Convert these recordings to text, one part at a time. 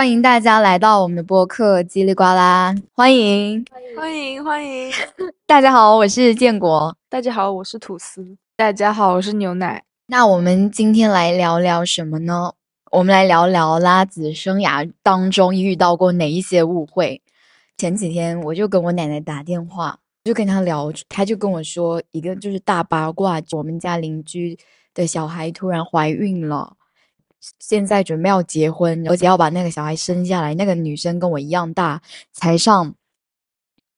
欢迎大家来到我们的播客叽里呱啦，欢迎欢迎欢迎！大家好，我是建国。大家好，我是吐司。大家好，我是牛奶。那我们今天来聊聊什么呢？我们来聊聊拉子生涯当中遇到过哪一些误会。前几天我就跟我奶奶打电话，就跟她聊，她就跟我说一个就是大八卦，我们家邻居的小孩突然怀孕了。现在准备要结婚，而且要把那个小孩生下来。那个女生跟我一样大，才上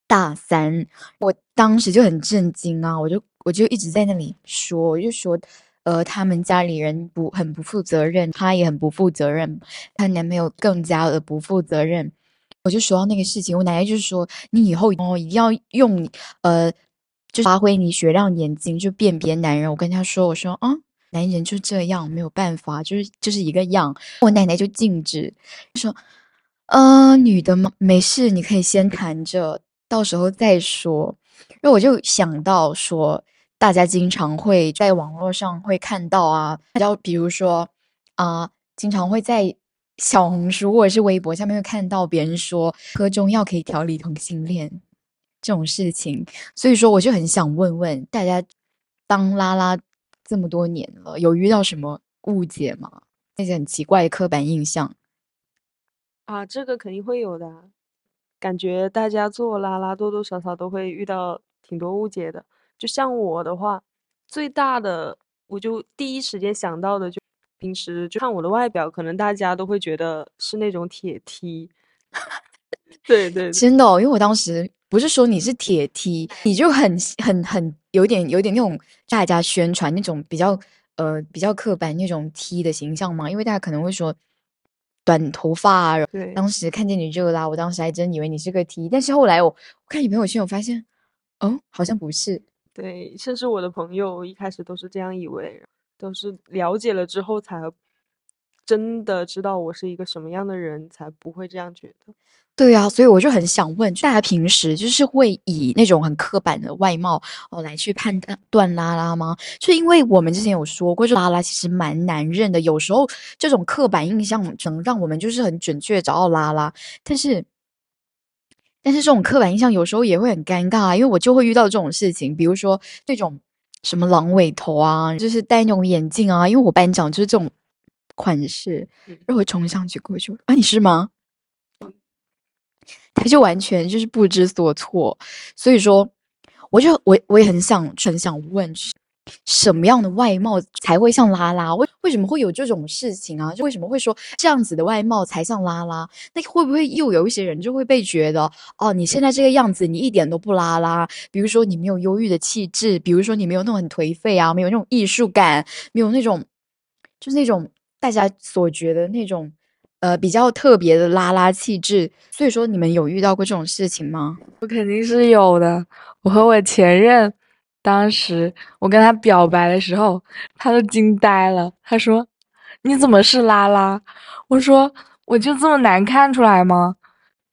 大三。我当时就很震惊啊！我就我就一直在那里说，我就说，呃，他们家里人不很不负责任，她也很不负责任，她男朋友更加的不负责任。我就说到那个事情，我奶奶就是说，你以后哦一定要用呃，就发挥你雪亮眼睛，就辨别男人。我跟她说，我说啊。男人就这样，没有办法，就是就是一个样。我奶奶就禁止，说：“呃，女的嘛，没事，你可以先谈着，到时候再说。”因为我就想到说，大家经常会在网络上会看到啊，就比如说啊，经常会在小红书或者是微博下面会看到别人说喝中药可以调理同性恋这种事情。所以说，我就很想问问大家，当拉拉。这么多年了，有遇到什么误解吗？那些很奇怪的刻板印象啊，这个肯定会有的。感觉大家做拉拉多多少少都会遇到挺多误解的。就像我的话，最大的我就第一时间想到的就平时就看我的外表，可能大家都会觉得是那种铁梯。对对，真的，因为我当时不是说你是铁 T，你就很很很有点有点那种大家宣传那种比较呃比较刻板那种 T 的形象嘛，因为大家可能会说短头发，对，当时看见你热啦，我当时还真以为你是个 T，但是后来我看你朋友圈，我发现哦，好像不是，对，甚至我的朋友一开始都是这样以为，都是了解了之后才真的知道我是一个什么样的人，才不会这样觉得。对啊，所以我就很想问，大家平时就是会以那种很刻板的外貌哦来去判断拉拉吗？就因为我们之前有说过，就拉拉其实蛮难认的，有时候这种刻板印象能让我们就是很准确找到拉拉，但是但是这种刻板印象有时候也会很尴尬，因为我就会遇到这种事情，比如说那种什么狼尾头啊，就是戴那种眼镜啊，因为我班长就是这种款式，然后我冲上去过去，啊，你是吗？他就完全就是不知所措，所以说，我就我我也很想很想问，什么样的外貌才会像拉拉？为为什么会有这种事情啊？就为什么会说这样子的外貌才像拉拉？那会不会又有一些人就会被觉得哦，你现在这个样子你一点都不拉拉？比如说你没有忧郁的气质，比如说你没有那种很颓废啊，没有那种艺术感，没有那种就是那种大家所觉得那种。呃，比较特别的拉拉气质，所以说你们有遇到过这种事情吗？我肯定是有的。我和我前任，当时我跟他表白的时候，他都惊呆了。他说：“你怎么是拉拉？”我说：“我就这么难看出来吗？”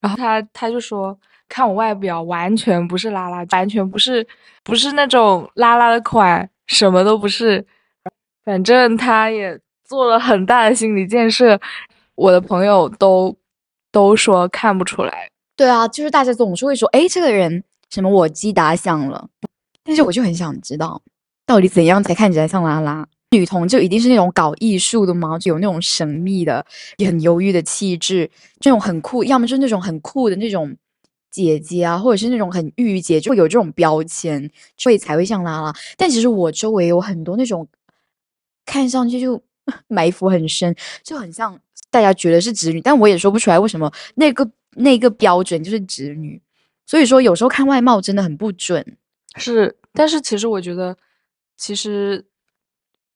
然后他他就说：“看我外表，完全不是拉拉，完全不是，不是那种拉拉的款，什么都不是。反正他也做了很大的心理建设。”我的朋友都都说看不出来，对啊，就是大家总是会说，哎，这个人什么我击打响了，但是我就很想知道，到底怎样才看起来像拉拉女童？就一定是那种搞艺术的吗？就有那种神秘的、也很忧郁的气质，这种很酷，要么就是那种很酷的那种姐姐啊，或者是那种很御姐，就会有这种标签，所以才会像拉拉。但其实我周围有很多那种看上去就 埋伏很深，就很像。大家觉得是直女，但我也说不出来为什么那个那个标准就是直女。所以说，有时候看外貌真的很不准。是，但是其实我觉得，其实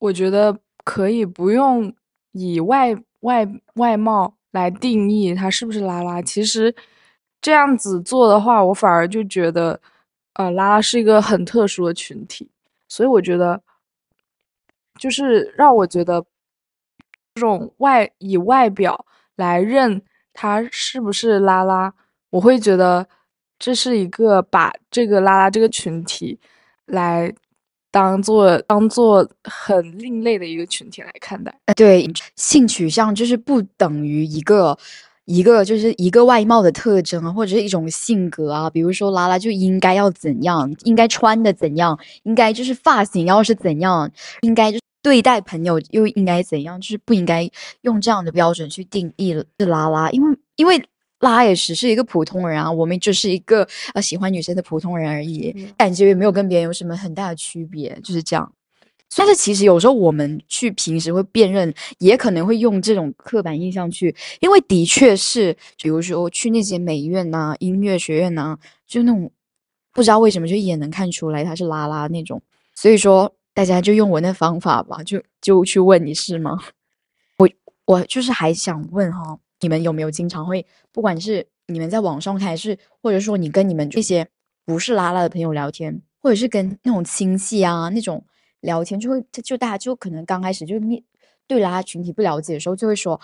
我觉得可以不用以外外外貌来定义她是不是拉拉。其实这样子做的话，我反而就觉得，呃，拉拉是一个很特殊的群体。所以我觉得，就是让我觉得。这种外以外表来认他是不是拉拉，我会觉得这是一个把这个拉拉这个群体来当做当做很另类的一个群体来看待。对，性取向就是不等于一个一个就是一个外貌的特征，或者是一种性格啊，比如说拉拉就应该要怎样，应该穿的怎样，应该就是发型要是怎样，应该就对待朋友又应该怎样，就是不应该用这样的标准去定义拉拉，因为因为拉也只是一个普通人啊，我们就是一个呃喜欢女生的普通人而已，感觉也没有跟别人有什么很大的区别，就是这样。但是其实有时候我们去平时会辨认，也可能会用这种刻板印象去，因为的确是，比如说去那些美院呐、音乐学院呐，就那种不知道为什么就也能看出来他是拉拉那种。所以说大家就用我那方法吧，就就去问你是吗？我我就是还想问哈，你们有没有经常会，不管是你们在网上，还是或者说你跟你们这些不是拉拉的朋友聊天，或者是跟那种亲戚啊那种。聊天就会就大家就可能刚开始就面对拉拉群体不了解的时候，就会说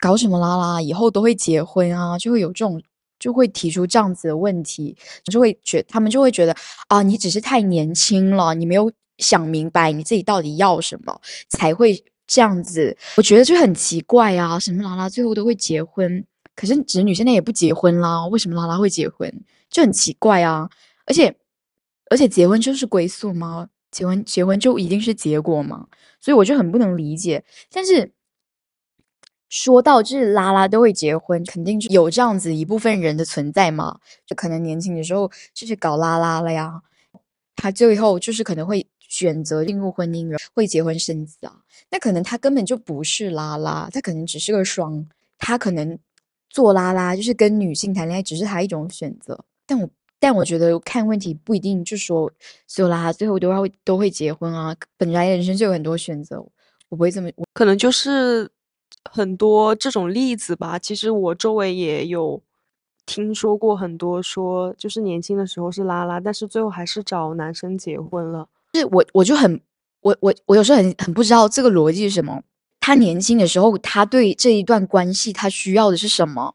搞什么拉拉，以后都会结婚啊，就会有这种就会提出这样子的问题，就会觉他们就会觉得啊，你只是太年轻了，你没有想明白你自己到底要什么，才会这样子。我觉得就很奇怪啊，什么拉拉最后都会结婚，可是侄女现在也不结婚啦，为什么拉拉会结婚？就很奇怪啊，而且而且结婚就是归宿吗？结婚结婚就一定是结果吗？所以我就很不能理解。但是说到就是拉拉都会结婚，肯定就有这样子一部分人的存在嘛？就可能年轻的时候就是搞拉拉了呀，他最后就是可能会选择进入婚姻，会结婚生子啊。那可能他根本就不是拉拉，他可能只是个双，他可能做拉拉就是跟女性谈恋爱，只是他一种选择。但我。但我觉得看问题不一定就说所有啦，最后都会都会结婚啊。本来人生就有很多选择，我不会这么，可能就是很多这种例子吧。其实我周围也有听说过很多，说就是年轻的时候是拉拉，但是最后还是找男生结婚了。是我我就很我我我有时候很很不知道这个逻辑是什么。他年轻的时候，他对这一段关系他需要的是什么？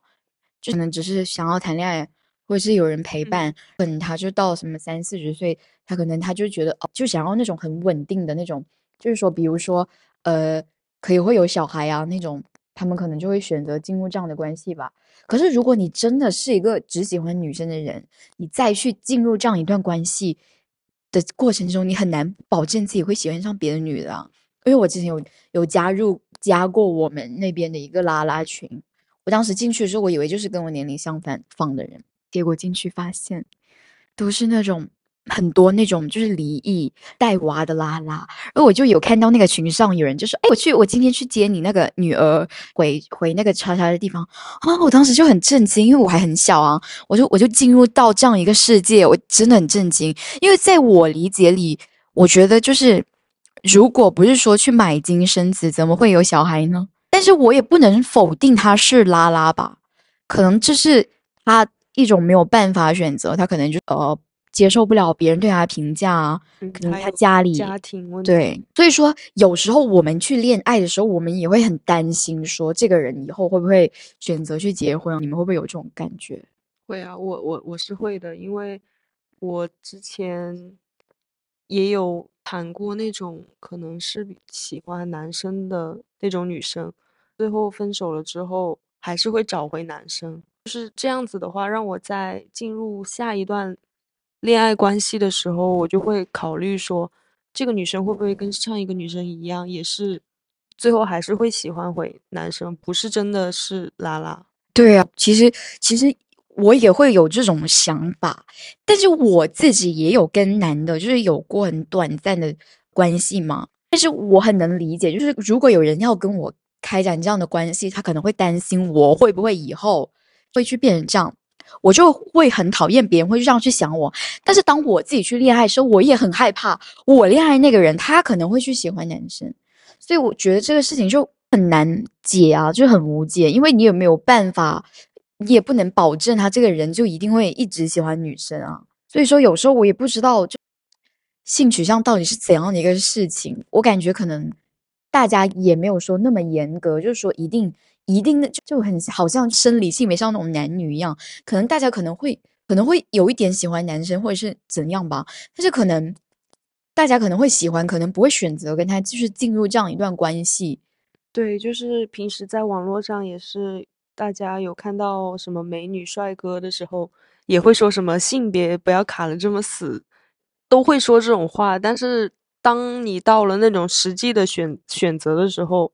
就可能只是想要谈恋爱。或者是有人陪伴，可能他就到什么三四十岁，他可能他就觉得哦，就想要那种很稳定的那种，就是说，比如说，呃，可以会有小孩啊那种，他们可能就会选择进入这样的关系吧。可是如果你真的是一个只喜欢女生的人，你再去进入这样一段关系的过程中，你很难保证自己会喜欢上别的女的。因为我之前有有加入加过我们那边的一个拉拉群，我当时进去的时候，我以为就是跟我年龄相反方的人。结果进去发现，都是那种很多那种就是离异带娃的拉拉，而我就有看到那个群上有人就说：“哎，我去，我今天去接你那个女儿回回那个叉叉的地方啊！”我当时就很震惊，因为我还很小啊，我就我就进入到这样一个世界，我真的很震惊，因为在我理解里，我觉得就是如果不是说去买金生子，怎么会有小孩呢？但是我也不能否定他是拉拉吧，可能这是他。一种没有办法选择，他可能就呃接受不了别人对他的评价啊，可能他家里家庭问题对，所以说有时候我们去恋爱的时候，我们也会很担心，说这个人以后会不会选择去结婚？你们会不会有这种感觉？会啊，我我我是会的，因为我之前也有谈过那种可能是喜欢男生的那种女生，最后分手了之后，还是会找回男生。就是这样子的话，让我在进入下一段恋爱关系的时候，我就会考虑说，这个女生会不会跟上一个女生一样，也是最后还是会喜欢回男生，不是真的是拉拉。对啊，其实其实我也会有这种想法，但是我自己也有跟男的，就是有过很短暂的关系嘛。但是我很能理解，就是如果有人要跟我开展这样的关系，他可能会担心我会不会以后。会去变成这样，我就会很讨厌别人会这样去想我。但是当我自己去恋爱的时候，我也很害怕我恋爱那个人他可能会去喜欢男生，所以我觉得这个事情就很难解啊，就很无解。因为你也没有办法，你也不能保证他这个人就一定会一直喜欢女生啊。所以说有时候我也不知道，就性取向到底是怎样的一个事情。我感觉可能大家也没有说那么严格，就是说一定。一定的就就很好像生理性别像那种男女一样，可能大家可能会可能会有一点喜欢男生或者是怎样吧，但是可能大家可能会喜欢，可能不会选择跟他继续进入这样一段关系。对，就是平时在网络上也是大家有看到什么美女帅哥的时候，也会说什么性别不要卡的这么死，都会说这种话。但是当你到了那种实际的选选择的时候，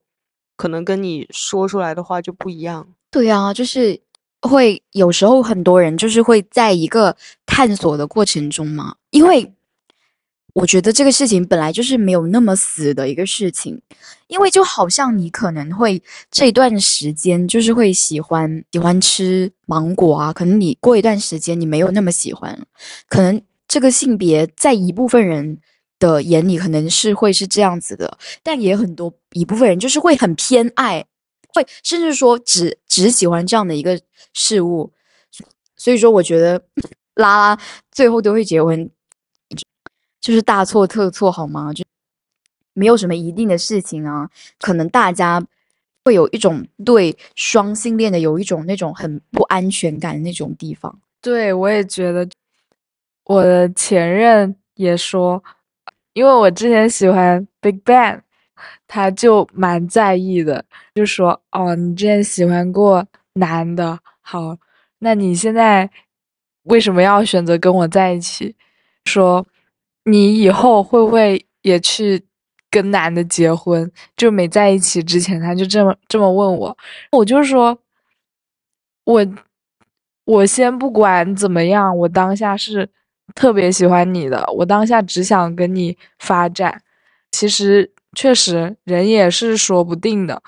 可能跟你说出来的话就不一样。对啊，就是会有时候很多人就是会在一个探索的过程中嘛，因为我觉得这个事情本来就是没有那么死的一个事情，因为就好像你可能会这一段时间就是会喜欢喜欢吃芒果啊，可能你过一段时间你没有那么喜欢，可能这个性别在一部分人的眼里可能是会是这样子的，但也很多一部分人就是会很偏爱。会甚至说只只喜欢这样的一个事物，所以说我觉得拉拉最后都会结婚，就是大错特错好吗？就没有什么一定的事情啊，可能大家会有一种对双性恋的有一种那种很不安全感的那种地方。对我也觉得，我的前任也说，因为我之前喜欢 Big Bang。他就蛮在意的，就说：“哦，你之前喜欢过男的，好，那你现在为什么要选择跟我在一起？说你以后会不会也去跟男的结婚？就没在一起之前，他就这么这么问我，我就说，我我先不管怎么样，我当下是特别喜欢你的，我当下只想跟你发展，其实。”确实，人也是说不定的，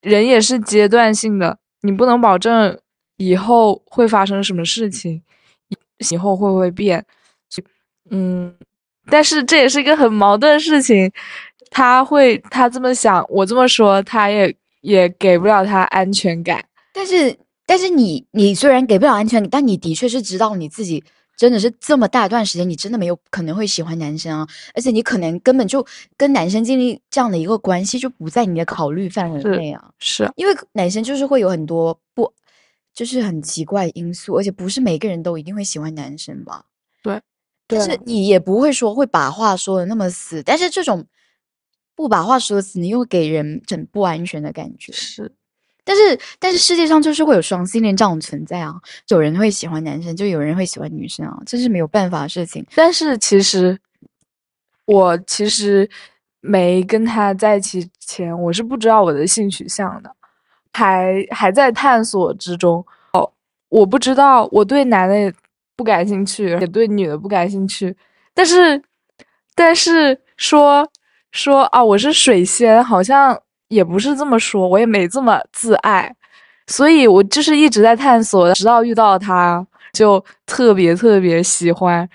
人也是阶段性的，你不能保证以后会发生什么事情，以后会不会变，嗯，但是这也是一个很矛盾的事情，他会他这么想，我这么说，他也也给不了他安全感，但是但是你你虽然给不了安全感，但你的确是知道你自己。真的是这么大一段时间，你真的没有可能会喜欢男生啊！而且你可能根本就跟男生建立这样的一个关系，就不在你的考虑范围内啊。是，因为男生就是会有很多不，就是很奇怪因素，而且不是每个人都一定会喜欢男生吧？对，但是你也不会说会把话说的那么死，但是这种不把话说死，你又给人很不安全的感觉。是。但是，但是世界上就是会有双性恋这种存在啊！有人会喜欢男生，就有人会喜欢女生啊，这是没有办法的事情。但是其实，我其实没跟他在一起前，我是不知道我的性取向的，还还在探索之中。哦，我不知道我对男的不感兴趣，也对女的不感兴趣。但是，但是说说啊，我是水仙，好像。也不是这么说，我也没这么自爱，所以我就是一直在探索，直到遇到他，就特别特别喜欢，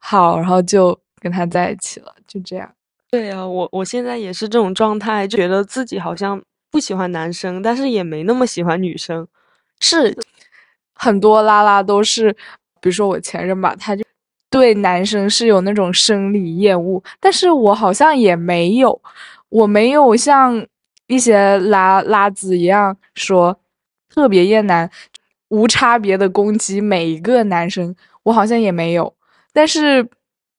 好，然后就跟他在一起了，就这样。对啊，我我现在也是这种状态，觉得自己好像不喜欢男生，但是也没那么喜欢女生。是很多拉拉都是，比如说我前任吧，他就对男生是有那种生理厌恶，但是我好像也没有，我没有像。一些拉拉子一样说，特别厌男，无差别的攻击每一个男生，我好像也没有。但是，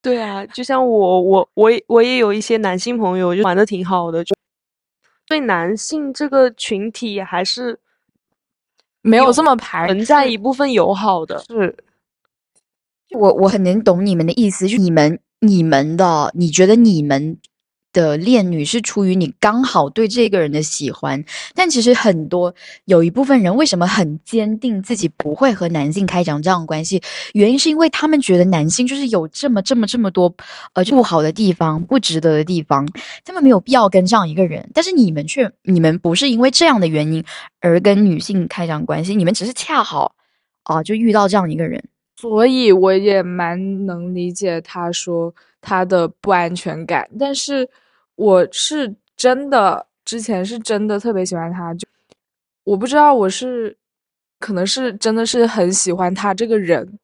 对啊，就像我我我我也有一些男性朋友，就玩的挺好的，就对男性这个群体还是没有这么排存在一部分友好的。是，我我很能懂你们的意思，就你们你们的，你觉得你们。的恋女是出于你刚好对这个人的喜欢，但其实很多有一部分人为什么很坚定自己不会和男性开展这样的关系，原因是因为他们觉得男性就是有这么这么这么多呃不好的地方、不值得的地方，他们没有必要跟这样一个人。但是你们却，你们不是因为这样的原因而跟女性开展关系，你们只是恰好啊就遇到这样一个人，所以我也蛮能理解他说他的不安全感，但是。我是真的，之前是真的特别喜欢他，就我不知道我是，可能是真的是很喜欢他这个人，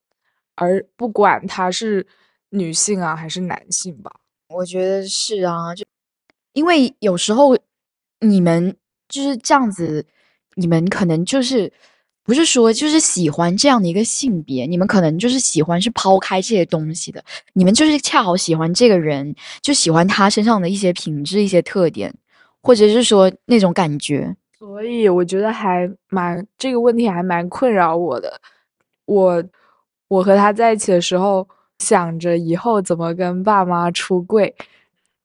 而不管他是女性啊还是男性吧，我觉得是啊，就因为有时候你们就是这样子，你们可能就是。不是说就是喜欢这样的一个性别，你们可能就是喜欢是抛开这些东西的，你们就是恰好喜欢这个人，就喜欢他身上的一些品质、一些特点，或者是说那种感觉。所以我觉得还蛮这个问题还蛮困扰我的。我我和他在一起的时候，想着以后怎么跟爸妈出柜。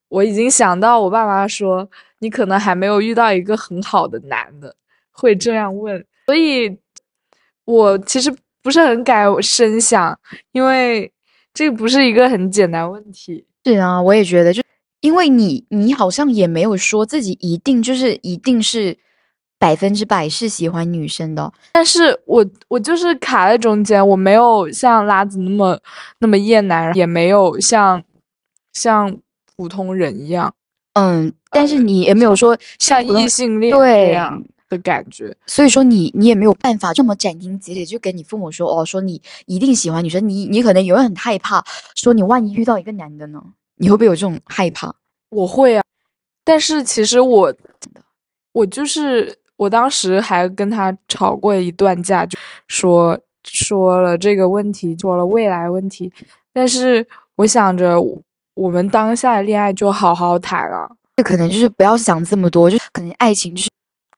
我已经想到我爸妈说你可能还没有遇到一个很好的男的会这样问，所以我其实不是很敢深想，因为这个不是一个很简单问题。是啊，我也觉得，就因为你你好像也没有说自己一定就是一定是百分之百是喜欢女生的，但是我我就是卡在中间，我没有像拉子那么那么厌男，也没有像像。普通人一样，嗯，但是你也没有说像异性恋对样的感觉，所以说你你也没有办法这么斩钉截铁就跟你父母说哦，说你一定喜欢女生，你你可能也会很害怕，说你万一遇到一个男的呢，你会不会有这种害怕？我会啊，但是其实我我就是我当时还跟他吵过一段架，就说说了这个问题，说了未来问题，但是我想着。我们当下的恋爱就好好谈了，这可能就是不要想这么多，就可能爱情就是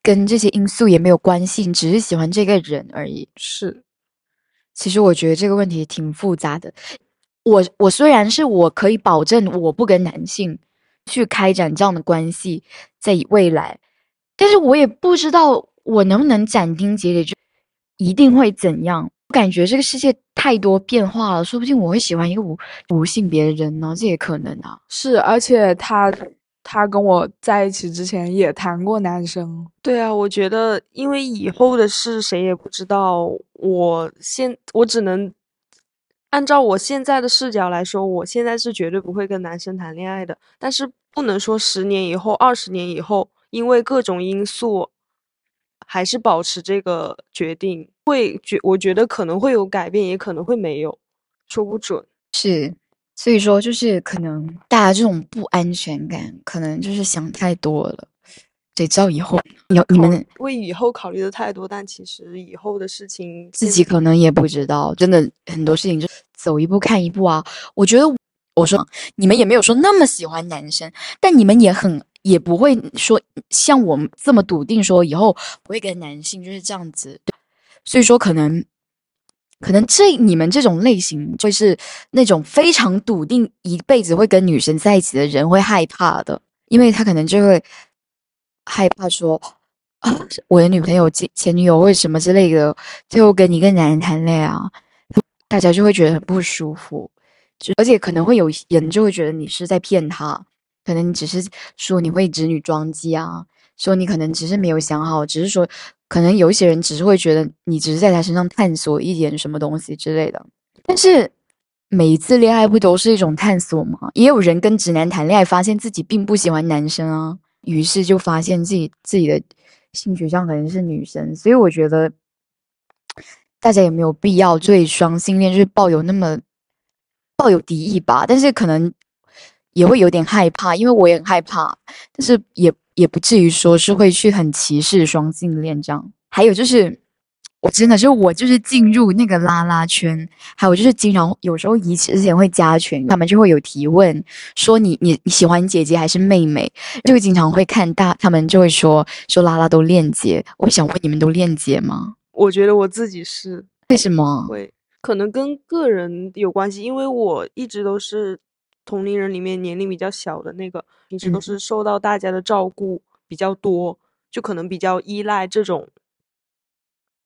跟这些因素也没有关系，你只是喜欢这个人而已。是，其实我觉得这个问题挺复杂的。我我虽然是我可以保证我不跟男性去开展这样的关系，在未来，但是我也不知道我能不能斩钉截铁就一定会怎样。我感觉这个世界太多变化了，说不定我会喜欢一个无无性别的人呢，这也可能啊。是，而且他他跟我在一起之前也谈过男生。对啊，我觉得因为以后的事谁也不知道，我现我只能按照我现在的视角来说，我现在是绝对不会跟男生谈恋爱的。但是不能说十年以后、二十年以后，因为各种因素。还是保持这个决定，会觉我觉得可能会有改变，也可能会没有，说不准。是，所以说就是可能大家这种不安全感，可能就是想太多了。谁知道以后有你们为以后考虑的太多，但其实以后的事情自己可能也不知道。真的很多事情就走一步看一步啊。我觉得我说你们也没有说那么喜欢男生，但你们也很。也不会说像我们这么笃定，说以后不会跟男性就是这样子。所以说，可能可能这你们这种类型，就是那种非常笃定一辈子会跟女生在一起的人会害怕的，因为他可能就会害怕说啊，我的女朋友前前女友为什么之类的，最后跟一个男人谈恋爱啊，大家就会觉得很不舒服，就而且可能会有人就会觉得你是在骗他。可能你只是说你会直女装机啊，说你可能只是没有想好，只是说可能有一些人只是会觉得你只是在他身上探索一点什么东西之类的。但是每一次恋爱不都是一种探索吗？也有人跟直男谈恋爱，发现自己并不喜欢男生啊，于是就发现自己自己的性取向可能是女生。所以我觉得大家也没有必要对双性恋就是抱有那么抱有敌意吧。但是可能。也会有点害怕，因为我也很害怕，但是也也不至于说是会去很歧视双性恋这样。还有就是，我真的是我就是进入那个拉拉圈，还有就是经常有时候以之前会加群，他们就会有提问说你你你喜欢姐姐还是妹妹，就会经常会看大，他们就会说说拉拉都链接。我想问你们都链接吗？我觉得我自己是为什么会可能跟个人有关系，因为我一直都是。同龄人里面年龄比较小的那个，平时都是受到大家的照顾比较多，就可能比较依赖这种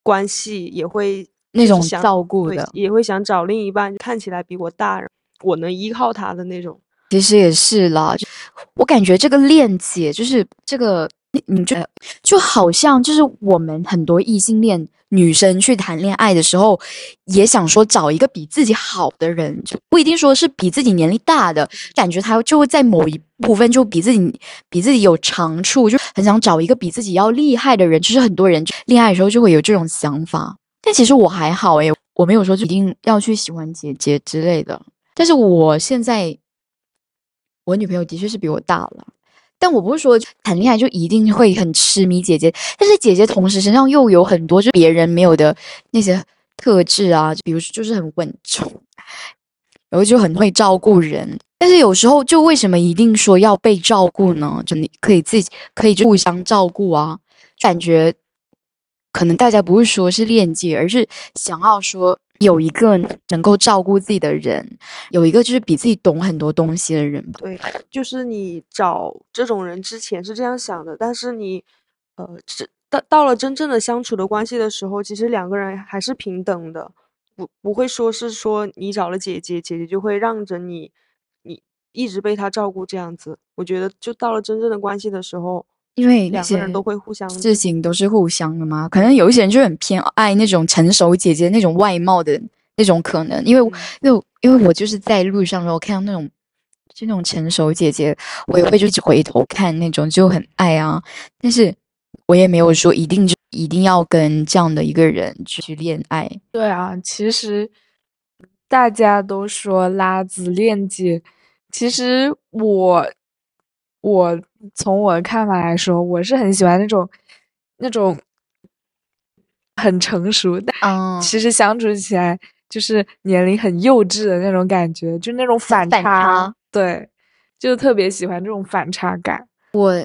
关系，也会那种照顾的，也会想找另一半看起来比我大，我能依靠他的那种。其实也是啦，我感觉这个链接就是这个，你觉得就好像就是我们很多异性恋。女生去谈恋爱的时候，也想说找一个比自己好的人，就不一定说是比自己年龄大的，感觉他就会在某一部分就比自己比自己有长处，就很想找一个比自己要厉害的人。就是很多人恋爱的时候就会有这种想法，但其实我还好诶，我没有说一定要去喜欢姐姐之类的。但是我现在，我女朋友的确是比我大了。但我不是说谈恋爱就一定会很痴迷姐姐，但是姐姐同时身上又有很多就别人没有的那些特质啊，比如说就是很稳重，然后就很会照顾人。但是有时候就为什么一定说要被照顾呢？就你可以自己可以就互相照顾啊，感觉可能大家不是说是链接，而是想要说有一个能够照顾自己的人，有一个就是比自己懂很多东西的人吧。对，就是你找这种人之前是这样想的，但是你呃，这到到了真正的相处的关系的时候，其实两个人还是平等的，不不会说是说你找了姐姐，姐姐就会让着你，你一直被她照顾这样子。我觉得就到了真正的关系的时候，因为两个人都会互相事情都是互相的嘛，可能有一些人就很偏爱那种成熟姐姐那种外貌的那种可能，因为嗯。因为因为我就是在路上的时候看到那种就那种成熟姐姐，我也会就一直回头看那种就很爱啊，但是我也没有说一定就一定要跟这样的一个人去恋爱，对啊，其实大家都说拉子恋姐，其实我我从我的看法来说，我是很喜欢那种那种很成熟，但嗯，其实相处起来就是年龄很幼稚的那种感觉，就那种反反差对，就特别喜欢这种反差感。我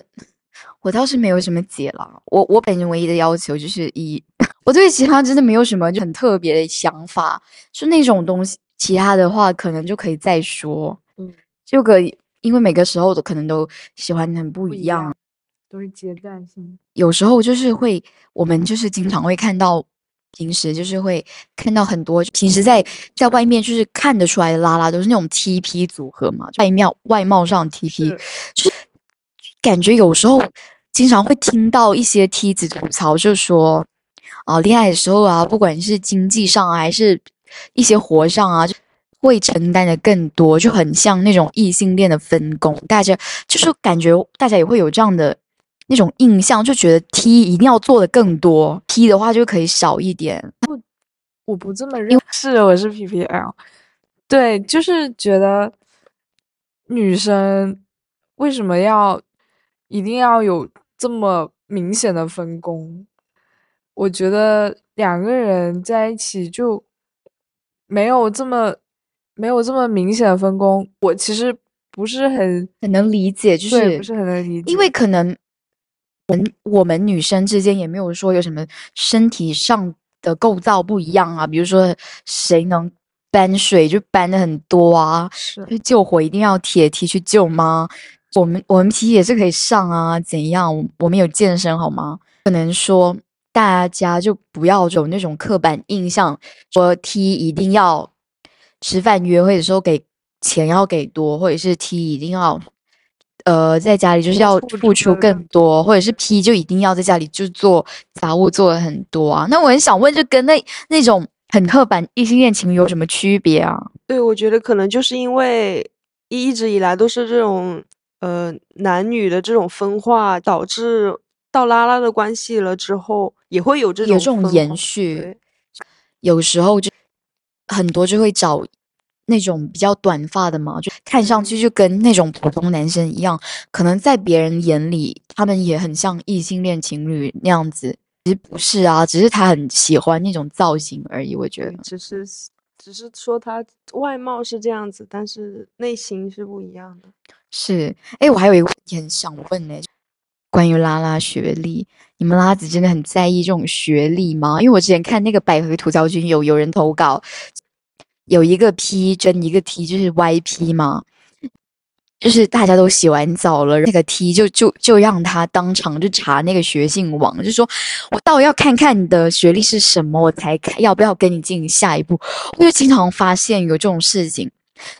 我倒是没有什么解了，我我本人唯一的要求就是一，我对其他真的没有什么就很特别的想法，就那种东西，其他的话可能就可以再说。嗯，这个因为每个时候都可能都喜欢的很不不一一样，样都是阶段性。有时候就是会，我们就是经常会看到，平时就是会看到很多，平时在在外面就是看得出来的拉拉都是那种 TP 组合嘛，外貌外貌上 TP，是就是感觉有时候经常会听到一些梯子吐槽，就说啊，恋爱的时候啊，不管是经济上啊，还是一些活上啊，就会承担的更多，就很像那种异性恋的分工。大家就是感觉大家也会有这样的那种印象，就觉得 T 一定要做的更多，P 的话就可以少一点。不我不这么认，是我是 PPL，对，就是觉得女生为什么要一定要有这么明显的分工？我觉得两个人在一起就没有这么没有这么明显的分工，我其实不是很很能理解，就，是不是很能理解，因为可能我们我们女生之间也没有说有什么身体上的构造不一样啊，比如说谁能搬水就搬的很多啊，是救火一定要铁梯去救吗？我们我们其实也是可以上啊，怎样？我我们有健身好吗？可能说大家就不要有那种刻板印象，说梯一定要吃饭约会的时候给钱要给多，或者是 T 一定要呃在家里就是要付出更多，或者是 P 就一定要在家里就做杂物做的很多啊。那我很想问，就跟那那种很刻板异性恋情侣有什么区别啊？对，我觉得可能就是因为一直以来都是这种呃男女的这种分化，导致到拉拉的关系了之后，也会有这种有这种延续，有时候就很多就会找那种比较短发的嘛，就看上去就跟那种普通男生一样，可能在别人眼里他们也很像异性恋情侣那样子，其实不是啊，只是他很喜欢那种造型而已。我觉得，只是只是说他外貌是这样子，但是内心是不一样的。是。哎，我还有一个问题很想问呢、关于拉拉学历，你们拉子真的很在意这种学历吗？因为我之前看那个百合吐槽君有有人投稿，有一个 P 真一个 T 就是 YP 嘛，就是大家都洗完澡了，那个 T 就就就让他当场就查那个学信网，就说我倒要看看你的学历是什么，我才看要不要跟你进行下一步。我就经常发现有这种事情。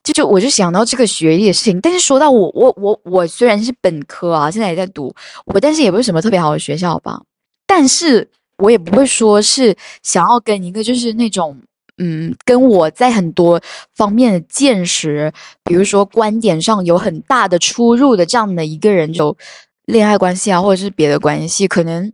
就就我就想到这个学历的事情，但是说到我我我我虽然是本科啊，现在也在读，我但是也不是什么特别好的学校吧，但是我也不会说是想要跟一个就是那种嗯跟我在很多方面的见识，比如说观点上有很大的出入的这样的一个人有恋爱关系啊，或者是别的关系，可能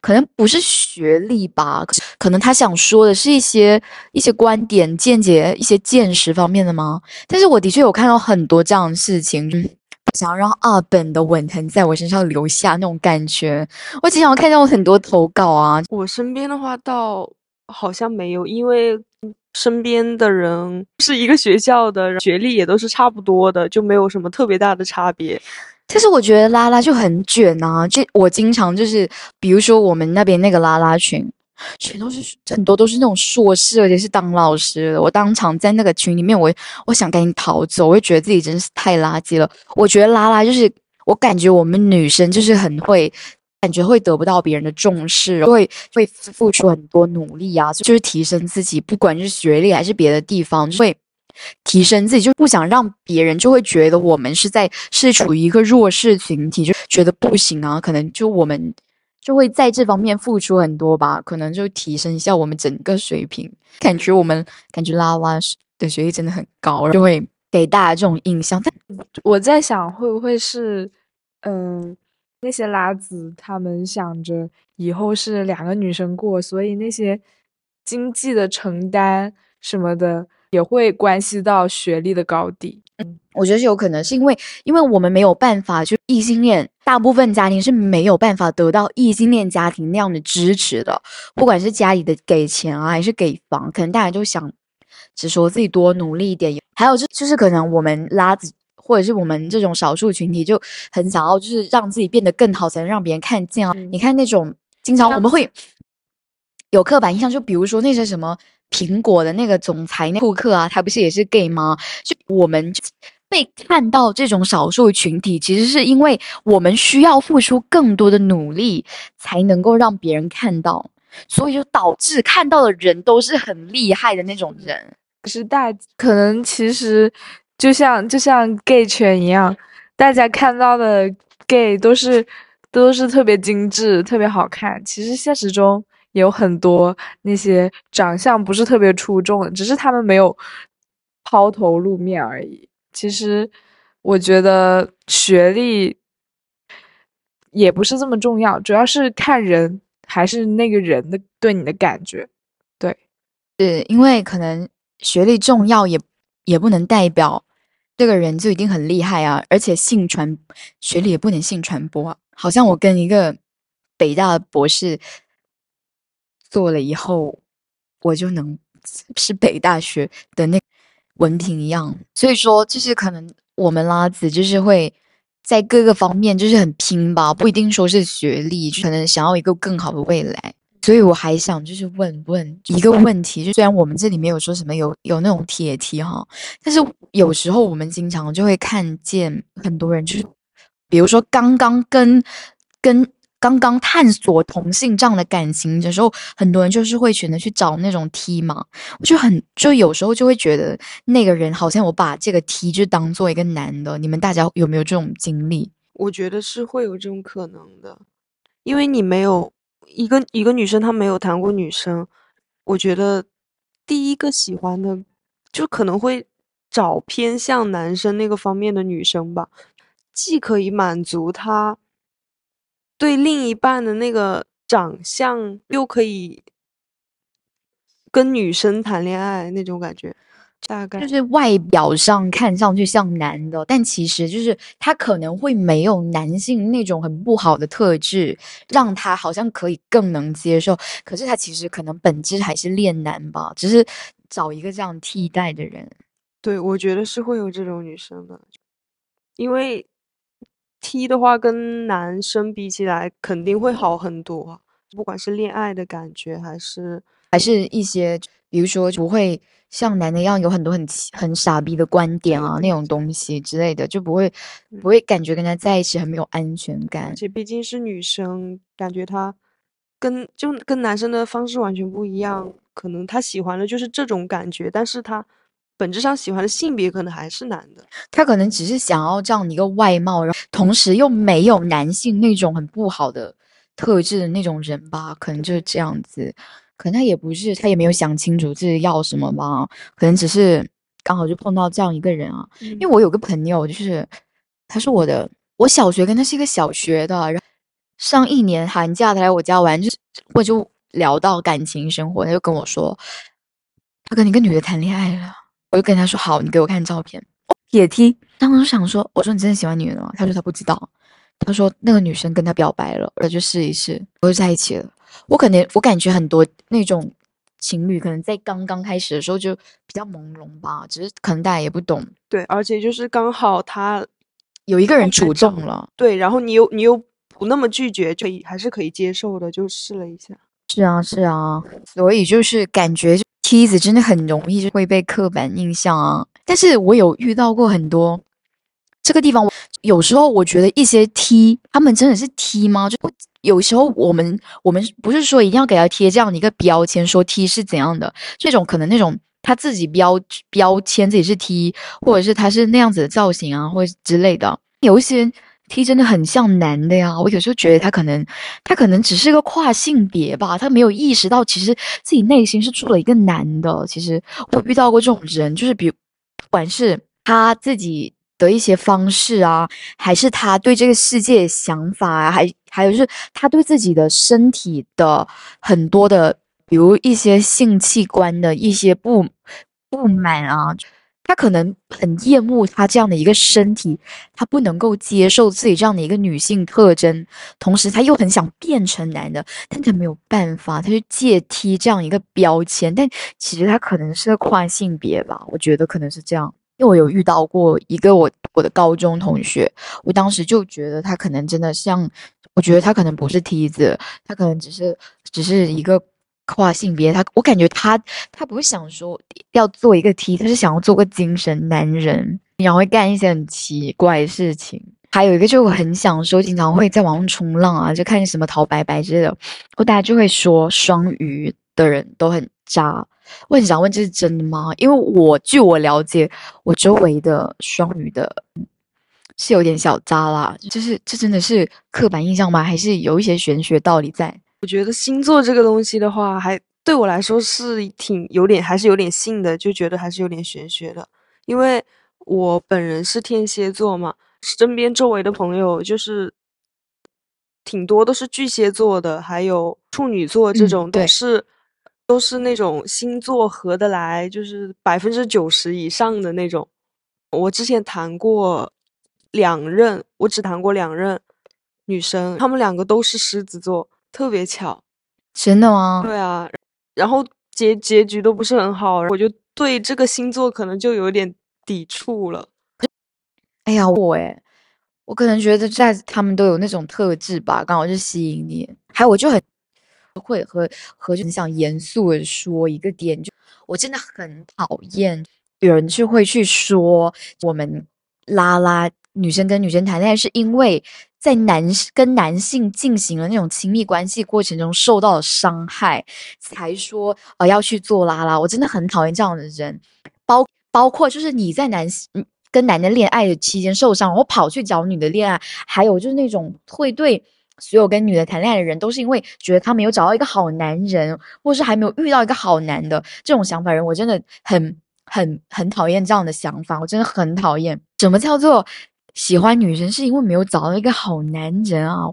可能不是学历吧，可能他想说的是一些一些观点、见解、一些见识方面的吗？但是我的确有看到很多这样的事情，嗯不想要让二本的吻痕在我身上留下那种感觉。我经常看到很多投稿啊，我身边的话倒好像没有，因为身边的人是一个学校的，学历也都是差不多的，就没有什么特别大的差别。但是我觉得拉拉就很卷啊，就我经常就是，比如说我们那边那个拉拉群，全都是很多都是那种硕士，而且是当老师的。我当场在那个群里面，我我想赶紧逃走，我就觉得自己真是太垃圾了。我觉得拉拉就是，我感觉我们女生就是很会。感觉会得不到别人的重视，会会付出很多努力啊，就是提升自己，不管是学历还是别的地方，会提升自己，就不想让别人就会觉得我们是在是处于一个弱势群体，就觉得不行啊，可能就我们就会在这方面付出很多吧，可能就提升一下我们整个水平。感觉我们感觉拉拉的学历真的很高，就会给大家这种印象。但我在想，会不会是嗯？那些拉子他们想着以后是两个女生过，所以那些经济的承担什么的也会关系到学历的高低。嗯，我觉得是有可能，是因为因为我们没有办法，就异性恋大部分家庭是没有办法得到异性恋家庭那样的支持的，不管是家里的给钱啊，还是给房，可能大家就想只说自己多努力一点。还有就就是可能我们拉子。或者是我们这种少数群体就很想要，就是让自己变得更好，才能让别人看见啊！你看那种经常我们会有刻板印象，就比如说那些什么苹果的那个总裁那库克啊，他不是也是 gay 吗？就我们被看到这种少数群体，其实是因为我们需要付出更多的努力，才能够让别人看到，所以就导致看到的人都是很厉害的那种人。可是大可能其实。就像就像 gay 圈一样，大家看到的 gay 都是都是特别精致、特别好看。其实现实中有很多那些长相不是特别出众的，只是他们没有抛头露面而已。其实我觉得学历也不是这么重要，主要是看人，还是那个人的对你的感觉。对，是因为可能学历重要也。也不能代表这个人就一定很厉害啊！而且性传学历也不能性传播。好像我跟一个北大的博士做了以后，我就能是北大学的那文凭一样。所以说，就是可能我们拉子就是会在各个方面就是很拼吧，不一定说是学历，就可能想要一个更好的未来。所以我还想就是问问一个问题，就虽然我们这里没有说什么有有那种铁题哈，但是有时候我们经常就会看见很多人就是，比如说刚刚跟跟刚刚探索同性这样的感情的时候，很多人就是会选择去找那种 T 嘛，我就很就有时候就会觉得那个人好像我把这个 T 就当做一个男的，你们大家有没有这种经历？我觉得是会有这种可能的，因为你没有。一个一个女生她没有谈过女生，我觉得第一个喜欢的就可能会找偏向男生那个方面的女生吧，既可以满足他对另一半的那个长相，又可以跟女生谈恋爱那种感觉。大概就是外表上看上去像男的，但其实就是他可能会没有男性那种很不好的特质，让他好像可以更能接受。可是他其实可能本质还是恋男吧，只是找一个这样替代的人。对，我觉得是会有这种女生的，因为 T 的话跟男生比起来肯定会好很多，不管是恋爱的感觉还是还是一些，比如说不会。像男的一样有很多很很傻逼的观点啊，那种东西之类的，就不会不会感觉跟他在一起很没有安全感。而且毕竟是女生，感觉他跟就跟男生的方式完全不一样。可能他喜欢的就是这种感觉，但是他本质上喜欢的性别可能还是男的。他可能只是想要这样的一个外貌，然后同时又没有男性那种很不好的特质的那种人吧？可能就是这样子。可能他也不是，他也没有想清楚自己要什么吧。可能只是刚好就碰到这样一个人啊。因为我有个朋友，就是他是我的，我小学跟他是一个小学的。然后上一年寒假他来我家玩，就我就聊到感情生活，他就跟我说，他跟一个女的谈恋爱了。我就跟他说好，你给我看照片。铁梯，当时想说，我说你真的喜欢女人吗？他说他不知道。他说那个女生跟他表白了，我就试一试，我就在一起了。我可能我感觉很多那种情侣可能在刚刚开始的时候就比较朦胧吧，只是可能大家也不懂，对，而且就是刚好他有一个人主动了。对，然后你又你又不那么拒绝，就可以还是可以接受的，就试了一下。是啊，是啊，所以就是感觉梯子真的很容易就会被刻板印象啊。但是我有遇到过很多这个地方，有时候我觉得一些 T 他们真的是 T 吗？就有时候我们我们不是说一定要给他贴这样的一个标签，说 T 是怎样的，这种可能那种他自己标标签自己是 T，或者是他是那样子的造型啊，或者之类的。有一些 T 真的很像男的呀，我有时候觉得他可能他可能只是个跨性别吧，他没有意识到其实自己内心是住了一个男的。其实我遇到过这种人，就是比不管是他自己的一些方式啊，还是他对这个世界想法啊，还还有就是他对自己的身体的很多的，比如一些性器官的一些不不满啊，他可能很厌恶他这样的一个身体，他不能够接受自己这样的一个女性特征，同时他又很想变成男的，但他没有办法，他就借梯这样一个标签，但其实他可能是个跨性别吧，我觉得可能是这样。因为我有遇到过一个我我的高中同学，我当时就觉得他可能真的像，我觉得他可能不是梯子，他可能只是只是一个跨性别，他我感觉他他不是想说要做一个 T，他是想要做个精神男人，然后会干一些很奇怪的事情。还有一个就是我很想说，经常会在网上冲浪啊，就看见什么陶白白之类的，我大家就会说双鱼的人都很渣。我很想问，这是真的吗？因为我据我了解，我周围的双鱼的是有点小渣啦，就是这真的是刻板印象吗？还是有一些玄学道理在？我觉得星座这个东西的话，还对我来说是挺有点，还是有点信的，就觉得还是有点玄学的。因为我本人是天蝎座嘛，身边周围的朋友就是挺多都是巨蟹座的，还有处女座这嗯种都是、都是那种星座合得来，就是百分之九十以上的那种。我之前谈过两任，我只谈过两任女生，她们两个都是狮子座，特别巧。真的吗？对啊，然后结结局都不是很好，我就对这个星座可能就有点抵触了。哎呀，我哎，我可能觉得在他们都有那种特质吧，刚好就吸引你。还有，我就很会和和就很想严肃的说一个点，就我真的很讨厌有人就会去说我们拉拉女生跟女生谈恋爱是因为在男跟男性进行了那种亲密关系过程中受到了伤害，才说呃要去做拉拉。我真的很讨厌这样的人，包包括就是你在男嗯跟男的恋爱的期间受伤，我跑去找女的恋爱，还有就是那种会对所有跟女的谈恋爱的人，都是因为觉得他没有找到一个好男人，或是还没有遇到一个好男的这种想法人，我真的很很很讨厌这样的想法，我真的很讨厌。什么叫做喜欢女生是因为没有找到一个好男人啊？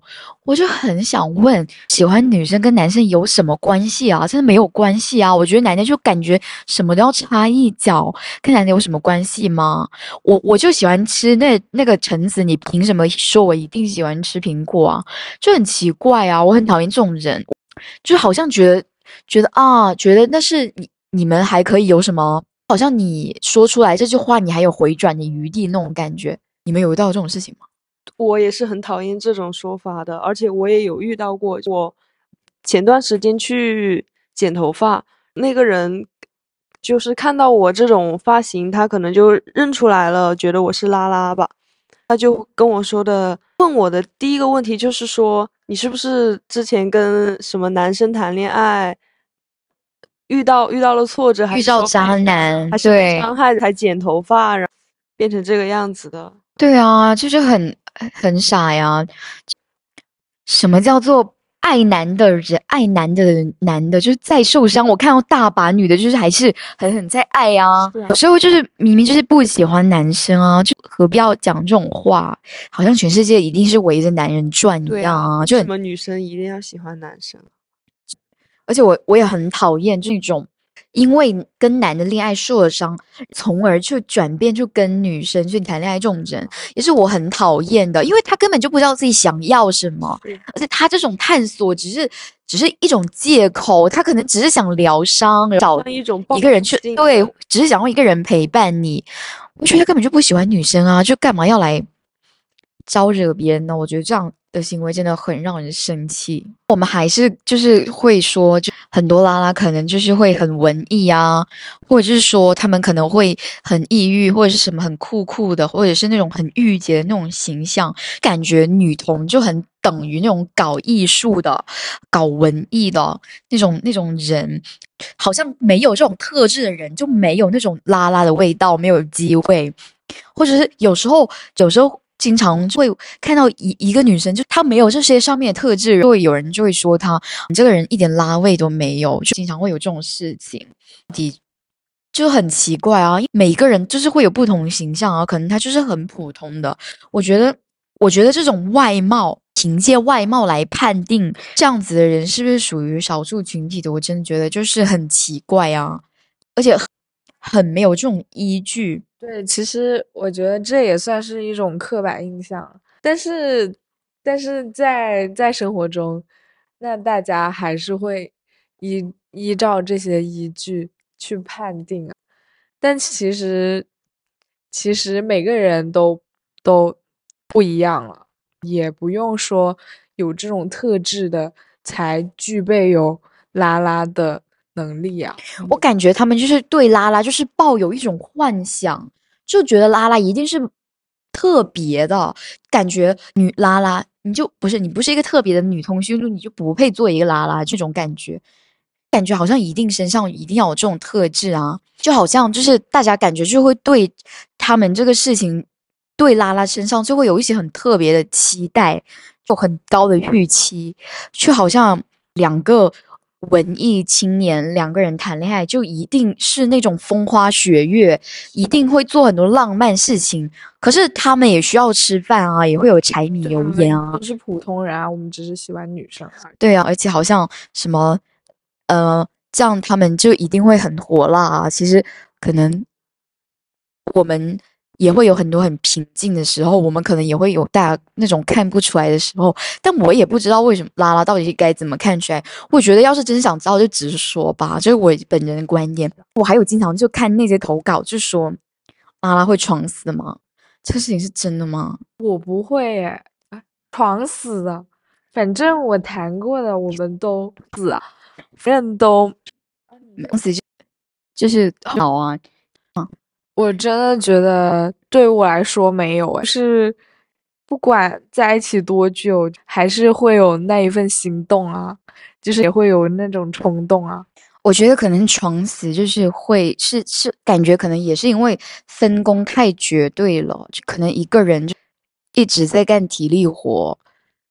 我就很想问，喜欢女生跟男生有什么关系啊？真的没有关系啊！我觉得男的就感觉什么都要插一脚，跟男的有什么关系吗？我我就喜欢吃那那个橙子，你凭什么说我一定喜欢吃苹果啊？就很奇怪啊！我很讨厌这种人，就好像觉得觉得啊，觉得那是你你们还可以有什么？好像你说出来这句话，你还有回转的余地那种感觉。你们有遇到这种事情吗？我也是很讨厌这种说法的，而且我也有遇到过。我前段时间去剪头发，那个人就是看到我这种发型，他可能就认出来了，觉得我是拉拉吧。他就跟我说的，问我的第一个问题就是说，你是不是之前跟什么男生谈恋爱，遇到遇到了挫折，还遇到渣男，还是伤害才剪头发，然后变成这个样子的？对啊，就是很很傻呀。什么叫做爱男的人，爱男的男的，就是再受伤，我看到大把女的，就是还是狠狠在爱啊有时候就是明明就是不喜欢男生啊，就何必要讲这种话？好像全世界一定是围着男人转一样啊，就为什么女生一定要喜欢男生？而且我我也很讨厌这种因为跟男的恋爱受了伤，从而去转变去跟女生去谈恋爱这种人，也是我很讨厌的，因为他根本就不知道自己想要什么，而且他这种探索只是只是一种借口，他可能只是想疗伤，找像一种一个人去对，只是想要一个人陪伴你。我觉得他根本就不喜欢女生啊，就干嘛要来招惹别人呢？我觉得这样的行为真的很让人生气。我们还是就是会说，就很多拉拉可能就是会很文艺啊，或者是说他们可能会很抑郁，或者是什么很酷酷的，或者是那种很御姐的那种形象，感觉女同就很等于那种搞艺术的、搞文艺的那种那种人。好像没有这种特质的人就没有那种拉拉的味道，没有机会，或者是有时候，有时候经常会看到一一个女生，就她没有这些上面的特质，会有人就会说她，你这个人一点拉味都没有，就经常会有这种事情，的就很奇怪啊。每个人就是会有不同形象啊，可能他就是很普通的。我觉得，我觉得这种外貌。凭借外貌来判定这样子的人是不是属于少数群体的，我真的觉得就是很奇怪啊，而且很没有这种依据。对，其实我觉得这也算是一种刻板印象，但是，但是在在生活中，那大家还是会依依照这些依据去判定啊。但其实，其实每个人都都不一样了。也不用说有这种特质的才具备有拉拉的能力啊！我感觉他们就是对拉拉就是抱有一种幻想，就觉得拉拉一定是特别的感觉。女拉拉，你就不是你不是一个特别的女同学，你就不配做一个拉拉。这种感觉，感觉好像一定身上一定要有这种特质啊！就好像就是大家感觉就会对他们这个事情。对拉拉身上就会有一些很特别的期待，就很高的预期，却好像两个文艺青年两个人谈恋爱就一定是那种风花雪月，一定会做很多浪漫事情。可是他们也需要吃饭啊，也会有柴米油盐啊。不是普通人啊，我们只是喜欢女生。对啊，而且好像什么，呃，这样他们就一定会很火辣啊。其实可能我们。也会有很多很平静的时候，我们可能也会有大那种看不出来的时候，但我也不知道为什么拉拉到底是该怎么看出来。我觉得要是真想知道，就直说吧，这是我本人的观点。我还有经常就看那些投稿，就说拉拉会闯死吗？这个事情是真的吗？我不会耶，闯死啊，反正我谈过的，我们都死啊，反正都死就就是好啊啊。我真的觉得，对我来说没有，是不管在一起多久，还是会有那一份心动啊，就是也会有那种冲动啊。我觉得可能床死就是会是是感觉，可能也是因为分工太绝对了，就可能一个人就一直在干体力活，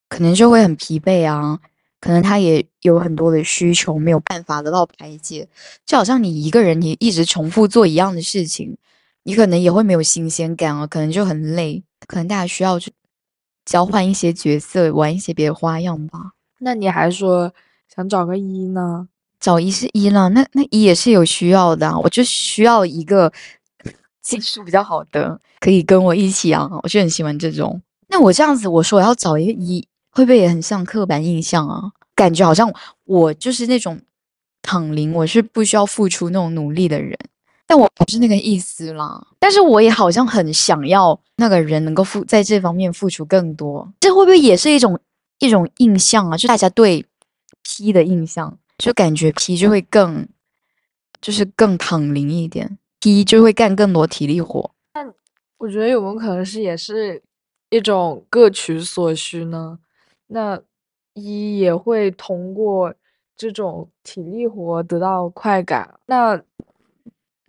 可能就会很疲惫啊。可能他也有很多的需求没有办法得到排解，就好像你一个人，你一直重复做一样的事情。你可能也会没有新鲜感啊，可能就很累，可能大家需要去交换一些角色，玩一些别的花样吧。那你还说想找个一呢？找一是一了，那那一也是有需要的，我就需要一个技术比较好的，可以跟我一起啊，我就很喜欢这种。那我这样子，我说我要找一个一，会不会也很像刻板印象啊？感觉好像我就是那种躺零，我是不需要付出那种努力的人。但我不是那个意思啦，但是我也好像很想要那个人能够付在这方面付出更多，这会不会也是一种一种印象啊？就大家对 P 的印象，就感觉 P 就会更就是更躺零一点，P 就会干更多体力活。那我觉得有没有可能是也是一种各取所需呢？那一也会通过这种体力活得到快感，那。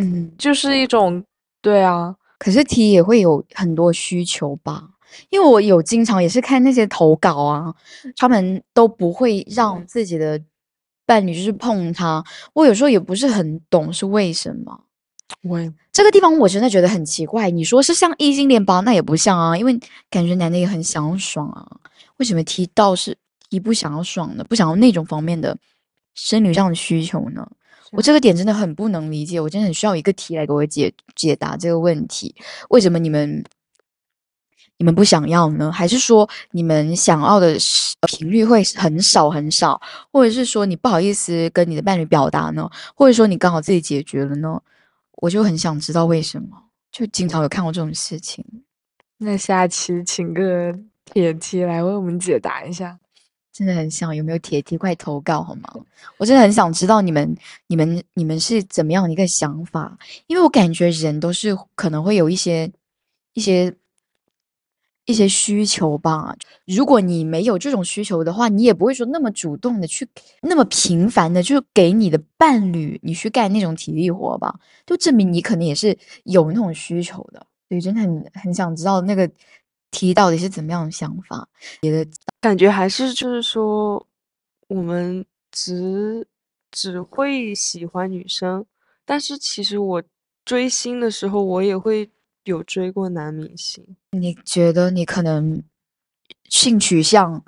嗯，就是一种对啊，可是 T 也会有很多需求吧？因为我有经常也是看那些投稿啊，他们都不会让自己的伴侣就是碰他。我有时候也不是很懂是为什么。我也这个地方我真的觉得很奇怪。你说是像异性恋吧？那也不像啊，因为感觉男的也很想爽啊。为什么提到是 T 不想要爽的？不想要那种方面的生理上的需求呢？我这个点真的很不能理解，我真的很需要一个题来给我解解答这个问题。为什么你们你们不想要呢？还是说你们想要的频率会很少很少，或者是说你不好意思跟你的伴侣表达呢？或者说你刚好自己解决了呢？我就很想知道为什么，就经常有看过这种事情。那下期请个铁梯来为我们解答一下。真的很想有没有铁梯快投稿好吗？我真的很想知道你们、你们、你们是怎么样的一个想法，因为我感觉人都是可能会有一些、一些、一些需求吧。如果你没有这种需求的话，你也不会说那么主动的去、那么频繁的就给你的伴侣你去干那种体力活吧，就证明你可能也是有那种需求的。所以真的很很想知道那个。题到底是怎么样的想法？别的感觉还是就是说，我们只只会喜欢女生，但是其实我追星的时候，我也会有追过男明星。你觉得你可能性取向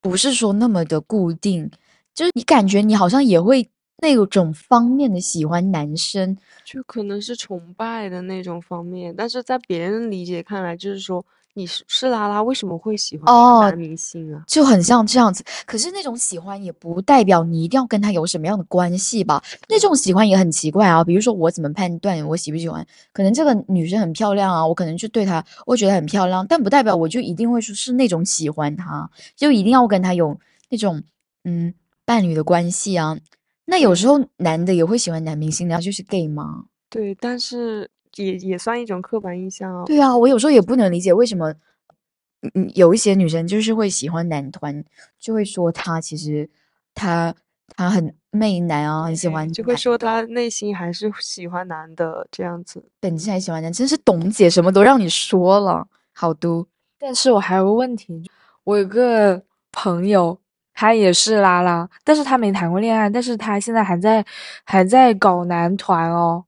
不是说那么的固定，就是你感觉你好像也会那种方面的喜欢男生。就可能是崇拜的那种方面，但是在别人理解看来，就是说你是是拉拉，为什么会喜欢男明星啊？就很像这样子。可是那种喜欢也不代表你一定要跟他有什么样的关系吧？那种喜欢也很奇怪啊。比如说我怎么判断我喜不喜欢？可能这个女生很漂亮啊，我可能就对她，我觉得很漂亮，但不代表我就一定会说是那种喜欢她，就一定要跟她有那种嗯伴侣的关系啊。那有时候男的也会喜欢男明星，然后就是 gay 吗？对，但是也也算一种刻板印象哦。对啊，我有时候也不能理解为什么，嗯，有一些女生就是会喜欢男团，就会说他其实他他很媚男啊，很喜欢，就会说他内心还是喜欢男的这样子，本质还喜欢男，真是董姐什么都让你说了，好多。但是我还有个问题，我有个朋友。他也是拉拉，但是他没谈过恋爱，但是他现在还在还在搞男团哦，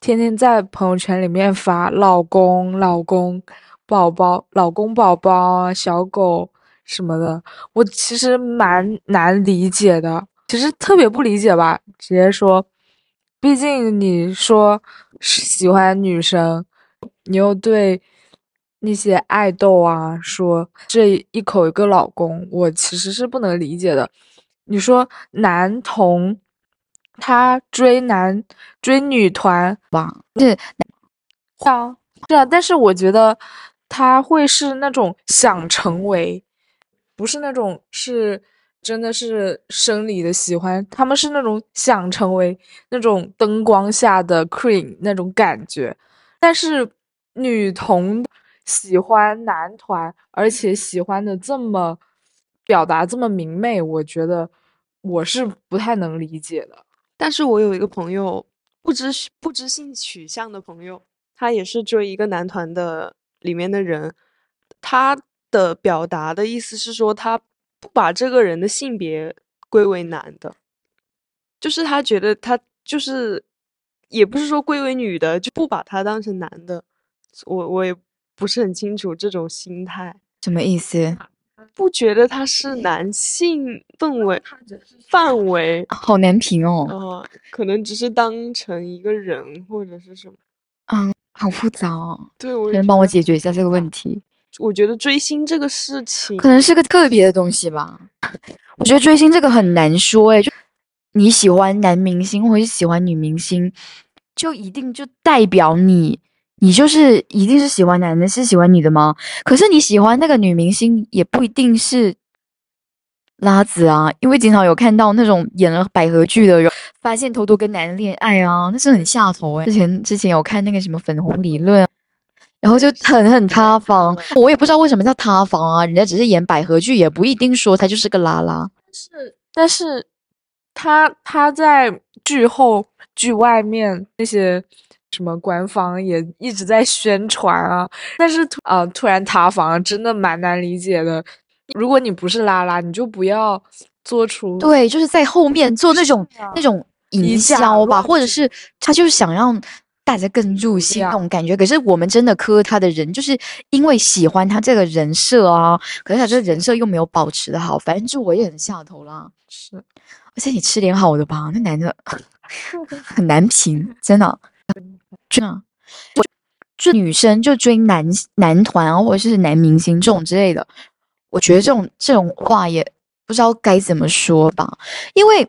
天天在朋友圈里面发老公、老公、宝宝、老公、宝宝、小狗什么的，我其实蛮难理解的，其实特别不理解吧，直接说，毕竟你说喜欢女生，你又对。那些爱豆啊，说这一口一个老公，我其实是不能理解的。你说男同他追男追女团吧，是啊，是啊，但是我觉得他会是那种想成为，不是那种是真的是生理的喜欢，他们是那种想成为那种灯光下的 queen 那种感觉，但是女同。喜欢男团，而且喜欢的这么表达这么明媚，我觉得我是不太能理解的。但是我有一个朋友，不知不知性取向的朋友，他也是追一个男团的里面的人，他的表达的意思是说，他不把这个人的性别归为男的，就是他觉得他就是，也不是说归为女的，就不把他当成男的。我我也。不是很清楚这种心态什么意思？不觉得他是男性氛围范围，好难评哦。哦，可能只是当成一个人或者是什么。嗯，好复杂哦。对，我能帮我解决一下这个问题。我觉得追星这个事情可能是个特别的东西吧。我觉得追星这个很难说诶，就你喜欢男明星或者喜欢女明星，就一定就代表你。你就是一定是喜欢男的，是喜欢女的吗？可是你喜欢那个女明星，也不一定是拉子啊，因为经常有看到那种演了百合剧的人，发现偷偷跟男人恋爱啊，那是很下头哎。之前之前有看那个什么粉红理论，然后就很很塌房，我也不知道为什么叫塌房啊，人家只是演百合剧，也不一定说他就是个拉拉。但是但是他他在剧后剧外面那些。什么官方也一直在宣传啊，但是突啊突然塌房，真的蛮难理解的。如果你不是拉拉，你就不要做出对，就是在后面做那种那种营销吧，或者是他就是想让大家更入戏那种感觉。可是我们真的磕他的人，就是因为喜欢他这个人设啊，可是他这个人设又没有保持的好，反正就我也很下头啦。是，而且你吃点好的吧，那男的 很难评，真的，真的。就女生就追男男团啊，或者是男明星这种之类的，我觉得这种这种话也不知道该怎么说吧，因为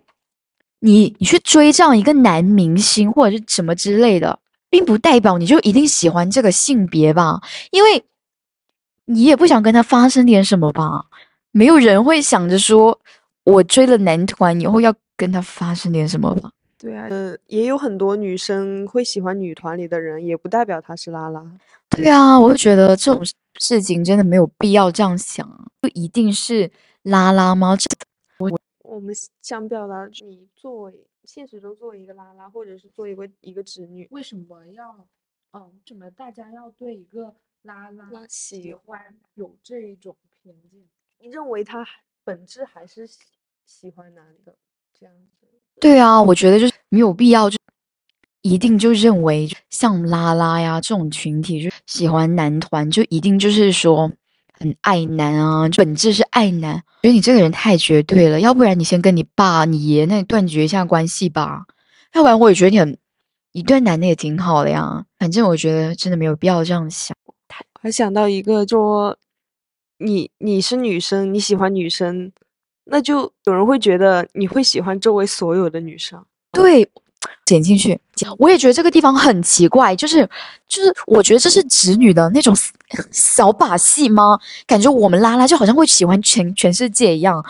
你你去追这样一个男明星或者是什么之类的，并不代表你就一定喜欢这个性别吧，因为你也不想跟他发生点什么吧，没有人会想着说我追了男团以后要跟他发生点什么吧。对啊，呃，也有很多女生会喜欢女团里的人，也不代表她是拉拉。对啊，我就觉得这种事情真的没有必要这样想，就一定是拉拉吗？这我我们想表达，你作为现实中作为一个拉拉，或者是作为一个一个侄女，为什么要，嗯，怎么大家要对一个拉拉喜欢有这一种偏见？你认为他本质还是喜喜欢男的这样子？对啊，我觉得就是没有必要，就一定就认为像拉拉呀这种群体就喜欢男团，就一定就是说很爱男啊，本质是爱男。觉得你这个人太绝对了，要不然你先跟你爸、你爷那断绝一下关系吧。要不然我也觉得你很，一对男的也挺好的呀。反正我觉得真的没有必要这样想。还想到一个，就你你是女生，你喜欢女生。那就有人会觉得你会喜欢周围所有的女生，对，剪进去。我也觉得这个地方很奇怪，就是就是，我觉得这是直女的那种小把戏吗？感觉我们拉拉就好像会喜欢全全世界一样。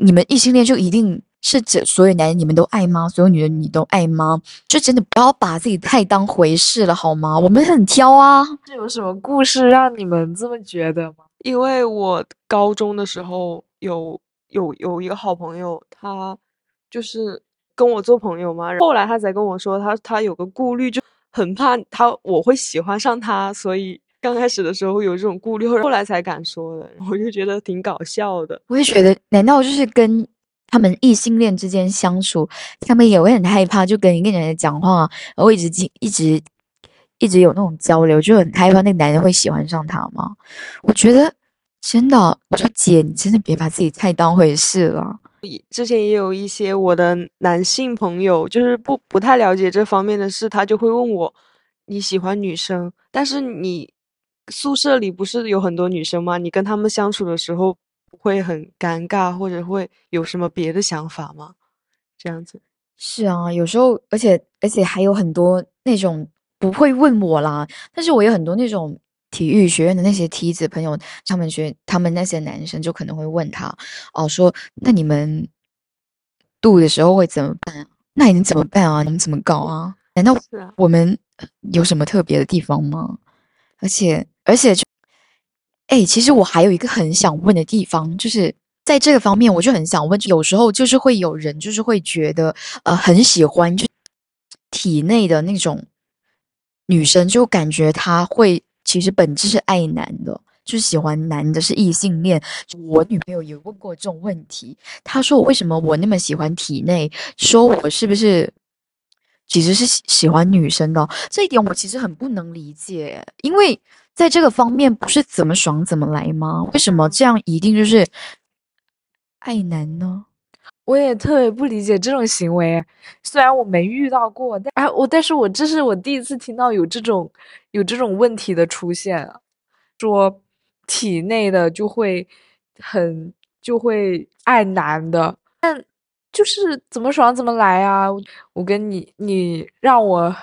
你们异性恋就一定是指所有男人你们都爱吗？所有女人你都爱吗？就真的不要把自己太当回事了好吗？我们很挑啊。是有什么故事让你们这么觉得吗？因为我高中的时候有。有有一个好朋友，他就是跟我做朋友嘛。后来他才跟我说，他他有个顾虑，就很怕他我会喜欢上他，所以刚开始的时候有这种顾虑，后来才敢说的。我就觉得挺搞笑的。我也觉得，难道就是跟他们异性恋之间相处，他们也会很害怕，就跟一个男人讲话，然后一直一直一直有那种交流，就很害怕那个男人会喜欢上他吗？我觉得。真的，我说姐，你真的别把自己太当回事了。之前也有一些我的男性朋友，就是不不太了解这方面的事，他就会问我，你喜欢女生，但是你宿舍里不是有很多女生吗？你跟他们相处的时候不会很尴尬，或者会有什么别的想法吗？这样子。是啊，有时候，而且而且还有很多那种不会问我啦，但是我有很多那种。体育学院的那些梯子朋友，他们学他们那些男生就可能会问他哦，说那你们度的时候会怎么办？那你们怎么办啊？你们怎么搞啊？难道我们有什么特别的地方吗？而且而且就哎，其实我还有一个很想问的地方，就是在这个方面，我就很想问，有时候就是会有人就是会觉得呃很喜欢就体内的那种女生，就感觉她会。其实本质是爱男的，就是喜欢男的，是异性恋。我女朋友也问过这种问题，她说为什么我那么喜欢体内，说我是不是其实是喜喜欢女生的？这一点我其实很不能理解，因为在这个方面不是怎么爽怎么来吗？为什么这样一定就是爱男呢？我也特别不理解这种行为，虽然我没遇到过，但哎我，但是我这是我第一次听到有这种有这种问题的出现，说体内的就会很就会爱男的，但就是怎么爽怎么来啊！我跟你你让我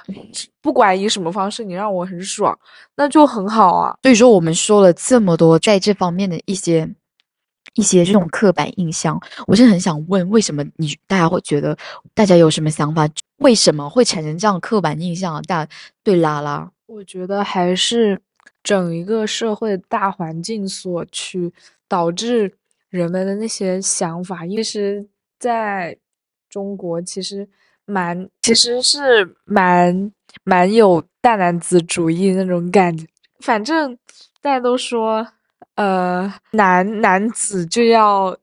不管以什么方式，你让我很爽，那就很好啊。所以说我们说了这么多在这方面的一些。一些这种刻板印象，我是很想问，为什么你大家会觉得，大家有什么想法？为什么会产生这样刻板印象？大对拉拉，我觉得还是整一个社会大环境所趋，导致人们的那些想法。其实在中国，其实蛮其实是蛮蛮有大男子主义那种感觉。反正大家都说。呃，男男子就要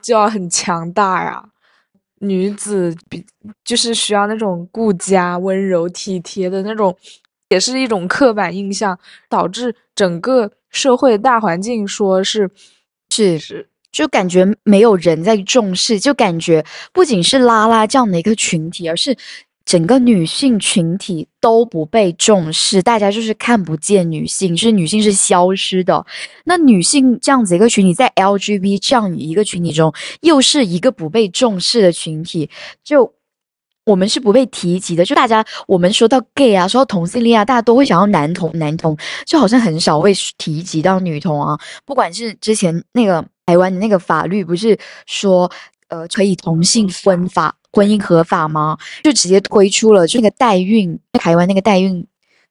就要很强大呀，女子比就是需要那种顾家、温柔体贴的那种，也是一种刻板印象，导致整个社会大环境说是是是就感觉没有人在重视，就感觉不仅是拉拉这样的一个群体，而是整个女性群体都不被重视，大家就是看不见女性，就是女性是消失的。那女性这样子一个群体，在 LGBT 这样一个群体中，又是一个不被重视的群体，就。我们是不被提及的，就大家我们说到 gay 啊，说到同性恋啊，大家都会想要男同，男同就好像很少会提及到女同啊。不管是之前那个台湾的那个法律，不是说呃可以同性婚法婚姻合法吗？就直接推出了就那个代孕，台湾那个代孕。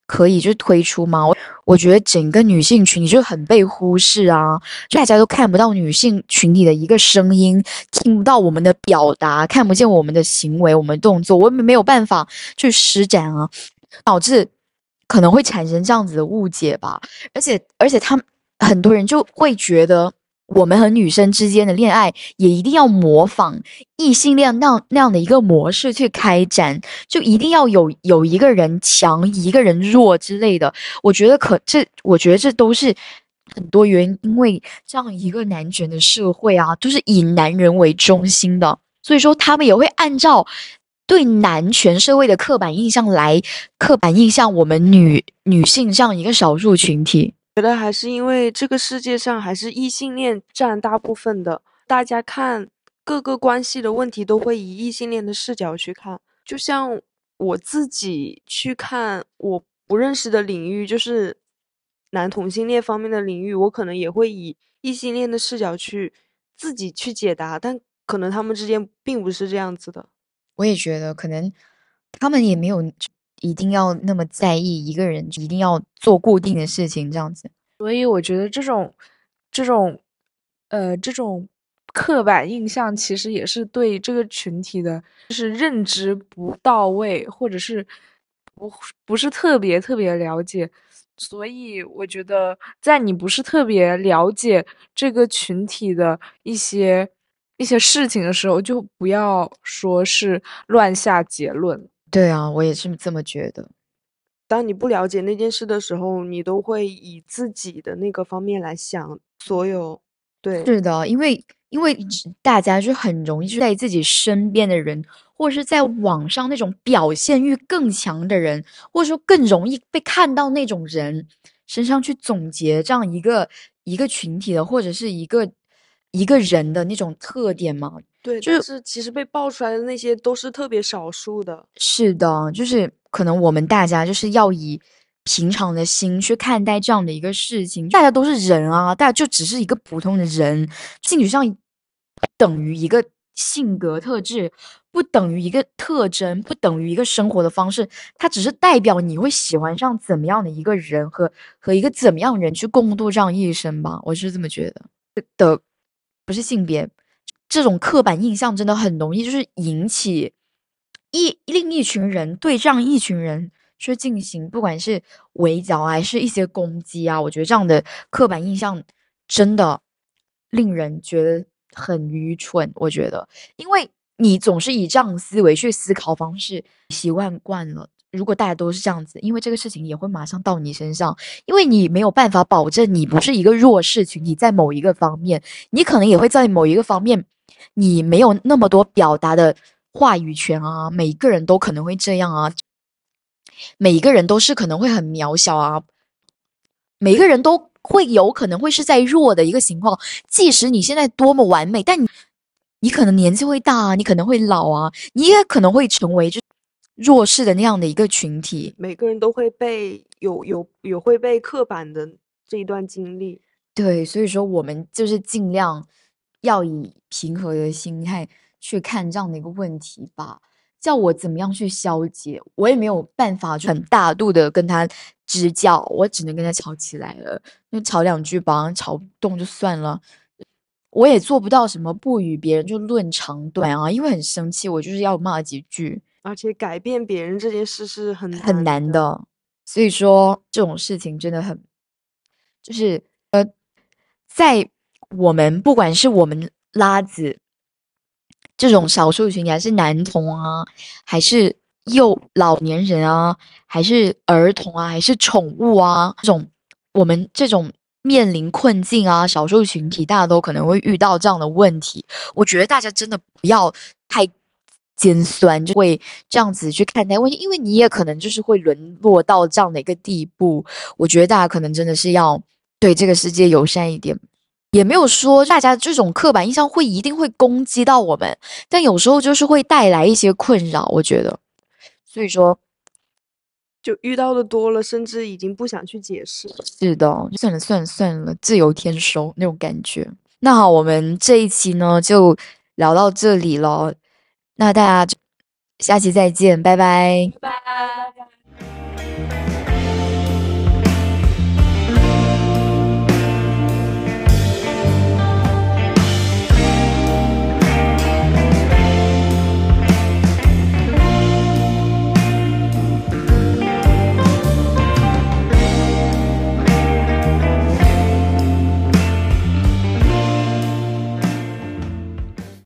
可以就推出吗？我我觉得整个女性群体就很被忽视啊，大家都看不到女性群体的一个声音，听不到我们的表达，看不见我们的行为、我们动作，我们没有办法去施展啊，导致可能会产生这样子的误解吧。而且而且他们很多人就会觉得。我们和女生之间的恋爱也一定要模仿异性恋那那样的一个模式去开展，就一定要有有一个人强，一个人弱之类的。我觉得可这，我觉得这都是很多原因，因为这样一个男权的社会啊，都是以男人为中心的，所以说他们也会按照对男权社会的刻板印象来刻板印象我们女女性这样一个少数群体。觉得还是因为这个世界上还是异性恋占大部分的，大家看各个关系的问题都会以异性恋的视角去看。就像我自己去看我不认识的领域，就是男同性恋方面的领域，我可能也会以异性恋的视角去自己去解答，但可能他们之间并不是这样子的。我也觉得可能他们也没有。一定要那么在意一个人，一定要做固定的事情，这样子。所以我觉得这种，这种，呃，这种刻板印象其实也是对这个群体的，就是认知不到位，或者是不不是特别特别了解。所以我觉得，在你不是特别了解这个群体的一些一些事情的时候，就不要说是乱下结论。对啊，我也是这么觉得。当你不了解那件事的时候，你都会以自己的那个方面来想所有。对，是的，因为因为大家就很容易在自己身边的人，或者是在网上那种表现欲更强的人，或者说更容易被看到那种人身上去总结这样一个一个群体的，或者是一个一个人的那种特点嘛。对，就是其实被爆出来的那些都是特别少数的。是的，就是可能我们大家就是要以平常的心去看待这样的一个事情。大家都是人啊，大家就只是一个普通的人，性取向等于一个性格特质，不等于一个特征，不等于一个生活的方式。它只是代表你会喜欢上怎么样的一个人和和一个怎么样人去共度这样一生吧。我是这么觉得的，不是性别。这种刻板印象真的很容易，就是引起一另一群人对这样一群人去进行，不管是围剿还是一些攻击啊。我觉得这样的刻板印象真的令人觉得很愚蠢。我觉得，因为你总是以这样思维去思考方式，习惯惯了。如果大家都是这样子，因为这个事情也会马上到你身上，因为你没有办法保证你不是一个弱势群体，在某一个方面，你可能也会在某一个方面。你没有那么多表达的话语权啊，每一个人都可能会这样啊，每一个人都是可能会很渺小啊，每一个人都会有可能会是在弱的一个情况，即使你现在多么完美，但你你可能年纪会大啊，你可能会老啊，你也可能会成为就弱势的那样的一个群体，每个人都会被有有有会被刻板的这一段经历，对，所以说我们就是尽量。要以平和的心态去看这样的一个问题吧。叫我怎么样去消解，我也没有办法很大度的跟他支教，我只能跟他吵起来了。那吵两句，吧吵不动就算了。我也做不到什么不与别人就论长短啊，因为很生气，我就是要骂几句。而且改变别人这件事是很很难的，所以说这种事情真的很，就是呃，在。我们不管是我们拉子这种少数群体，还是男童啊，还是幼老年人啊，还是儿童啊，还是宠物啊，这种我们这种面临困境啊，少数群体大家都可能会遇到这样的问题。我觉得大家真的不要太尖酸，就会这样子去看待问题，因为你也可能就是会沦落到这样的一个地步。我觉得大家可能真的是要对这个世界友善一点。也没有说大家这种刻板印象会一定会攻击到我们，但有时候就是会带来一些困扰。我觉得，所以说，就遇到的多了，甚至已经不想去解释。是的，算了算了算了，自由天收那种感觉。那好，我们这一期呢就聊到这里了，那大家下期再见，拜拜。拜拜。